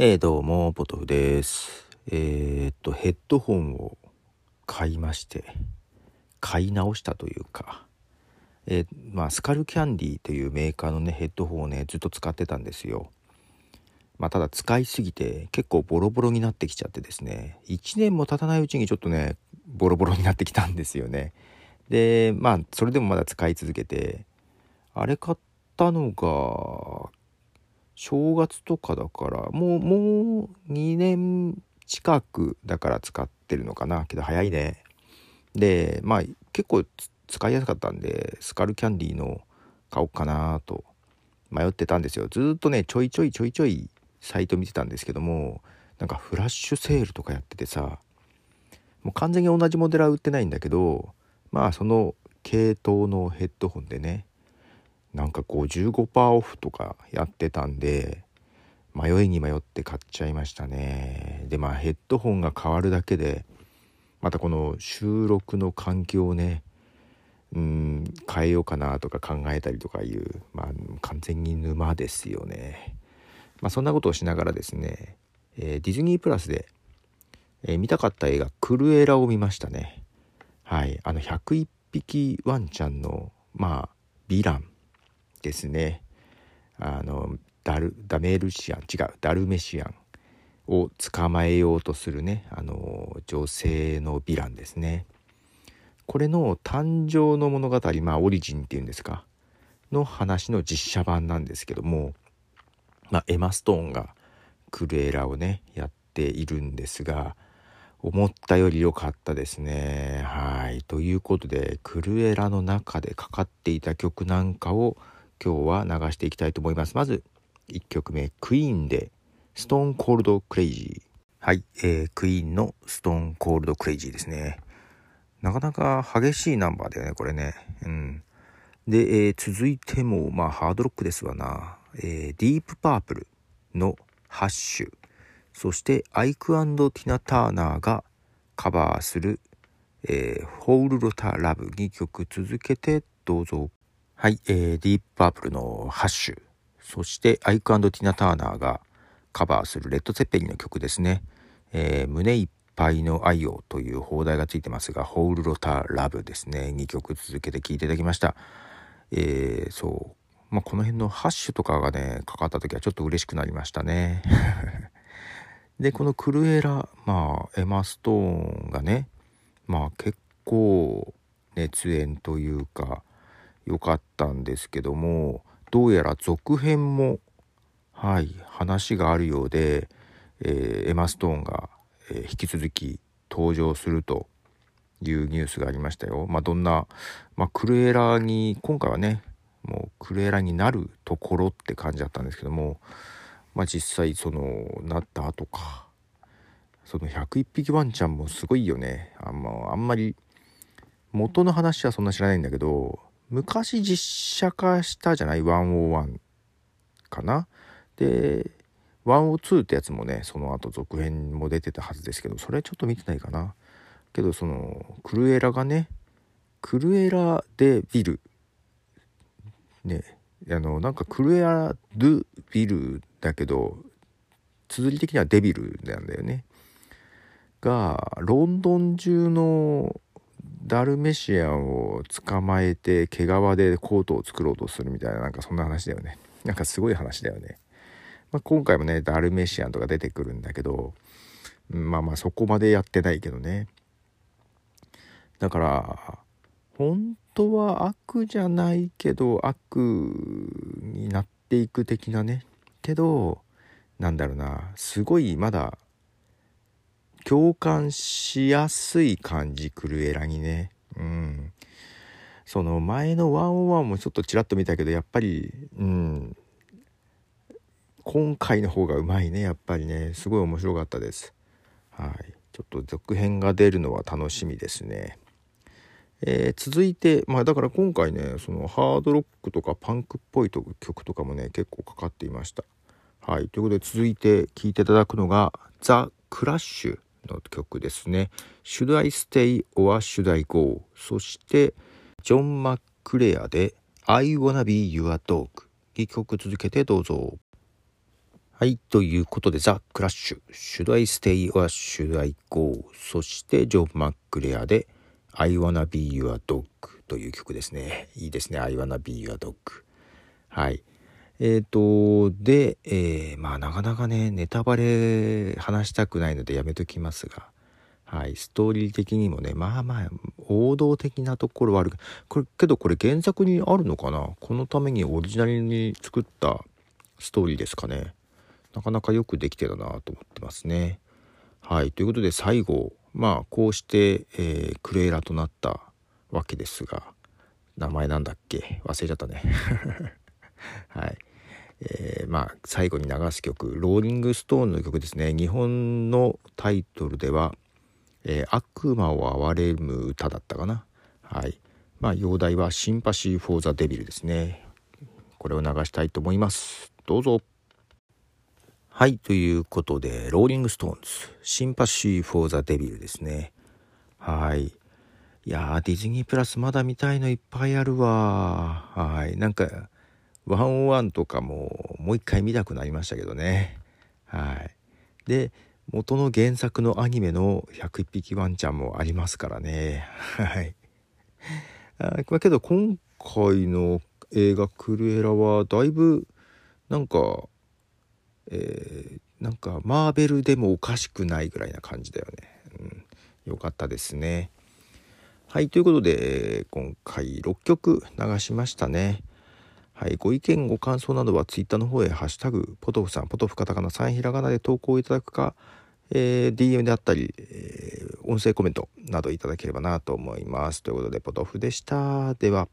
えー、どうも、ポトフです。えー、っと、ヘッドホンを買いまして、買い直したというか、えーまあ、スカルキャンディというメーカーのね、ヘッドホンをね、ずっと使ってたんですよ。まあ、ただ使いすぎて結構ボロボロになってきちゃってですね、1年も経たないうちにちょっとね、ボロボロになってきたんですよね。で、まあ、それでもまだ使い続けて、あれ買ったのが、正月とかだからもうもう2年近くだから使ってるのかな。けど早いね。でまあ結構使いやすかったんでスカルキャンディーの買おうかなと迷ってたんですよ。ずっとねちょいちょいちょいちょいサイト見てたんですけどもなんかフラッシュセールとかやっててさもう完全に同じモデルは売ってないんだけどまあその系統のヘッドホンでねなんか55%オフとかやってたんで迷いに迷って買っちゃいましたね。でまあヘッドホンが変わるだけでまたこの収録の環境をねうん変えようかなとか考えたりとかいうまあ完全に沼ですよね。まあそんなことをしながらですね、えーディズニープラスで、えー見たかった映画「クルエラ」を見ましたね。はい。あの101匹ワンちゃんのまあヴィラン。ですね。あのダルダメルシアン違うダルメシアンを捕まえようとするねあの女性のヴィランですね。これの誕生の物語まあオリジンっていうんですかの話の実写版なんですけども、まあ、エマ・ストーンがクルエラをねやっているんですが思ったより良かったですね。はい。ということでクルエラの中でかかっていた曲なんかを今日は流していきたいと思います。まず1曲目クイーンで「Stone Cold Crazy」はい、えー、クイーンの「Stone Cold Crazy」ですね。なかなか激しいナンバーだよねこれね。うん。で、えー続いてもまあハードロックですわな、えーディープパープルの「ハッシュ」そしてアイクティナ・ターナーがカバーする「えー、ホール・ロタ・ラブ」2曲続けてどうぞ。はい、えーディープパープルの「ハッシュ」そしてアイクティナ・ターナーがカバーするレッド・セッペリンの曲ですね「えー胸いっぱいの愛を」という放題がついてますが「ホール・ロタ・ラブ」ですね。2曲続けて聴いていただきました。えーそう。まあこの辺のハッシュとかがねかかった時はちょっと嬉しくなりましたね。でこのクルエラまあエマ・ストーンがねまあ結構熱演というか良かったんですけどもどうやら続編もはい話があるようで、えーエマ・ストーンが、えー引き続き登場するというニュースがありましたよ。まあ、どんな、まあ、クルエラに今回はねもうクルエラになるところって感じだったんですけども、まあ、実際そのなった後かその101匹ワンちゃんもすごいよねあん,、まあ、あんまり元の話はそんな知らないんだけど昔実写化したじゃない？101かな？で102ってやつもねその後続編も出てたはずですけどそれはちょっと見てないかな。けどそのクルエラがねクルエラ・デ・ビル。ねあのなんかクルエラ・ドゥ・ビルだけど綴り的にはデビルなんだよね。がロンドン中のダルメシアンを捕まえて毛皮でコートを作ろうとするみたいななんかそんな話だよね。なんかすごい話だよね、まあ、今回もねダルメシアンとか出てくるんだけどうんまあまあそこまでやってないけどね。だから本当は悪じゃないけど悪になっていく的なね。けどなんだろうな。すごいまだ共感しやすい感じクルエラにね。うん。その前の101もちょっとちらっと見たけどやっぱりうん。今回の方がうまいねやっぱりね。すごい面白かったです。はい。ちょっと続編が出るのは楽しみですね。えー続いてまあだから今回ねそのハードロックとかパンクっぽいと曲とかもね結構かかっていました。はい。ということで続いて聴いていただくのがザ・クラッシュ。の曲ですね Should I Stay or Should I Go そしてジョン・マックレアで I Wanna Be Your Dog 2曲続けてどうぞはい、ということで、ザ・クラッシュ、Should I Stay or Should I Go? そして、ジョン・マックレアで、I Wanna Be Your Dog という曲ですね。いいですね、I Wanna Be Your Dog。はい。えっ、ー、と、で、えー、まあ、なかなかね、ネタバレ話したくないのでやめときますが、はい、ストーリー的にもね、まあまあ、王道的なところはある。これ、けどこれ原作にあるのかな？このためにオリジナルに作ったストーリーですかね？なかなかよくできてたなと思ってますね。はい。ということで最後、まあこうして、えー、クレーラとなったわけですが、名前なんだっけ？忘れちゃったね。はい。えー、まあ最後に流す曲、ローリングストーンの曲ですね。日本のタイトルでは、えー、悪魔を憐れむ歌だったかな。はい。まあ洋題は Sympathy for the Devil ですね。これを流したいと思います。どうぞ。はい、ということで、ローリングストーンズ、 Sympathy for the Devil ですね。はい。いやー、ディズニープラスまだ見たいのいっぱいあるわ。はい。なんか、ワンワンとかももう一回見たくなりましたけどね。はい。で、元の原作のアニメの101匹ワンちゃんもありますからね。はい。あけど今回の映画クルエラはだいぶなんかえー、なんかマーベルでもおかしくないぐらいな感じだよね。うん、よかったですね。はい、ということで、今回6曲流しましたね。はい、ご意見、ご感想などは Twitter の方へ、ハッシュタグ、ポトフさん、ポトフカタカナ3ひらがなで投稿いただくか、えー、DM であったり、えー、音声コメントなどいただければなと思います。ということで、ポトフでした。では。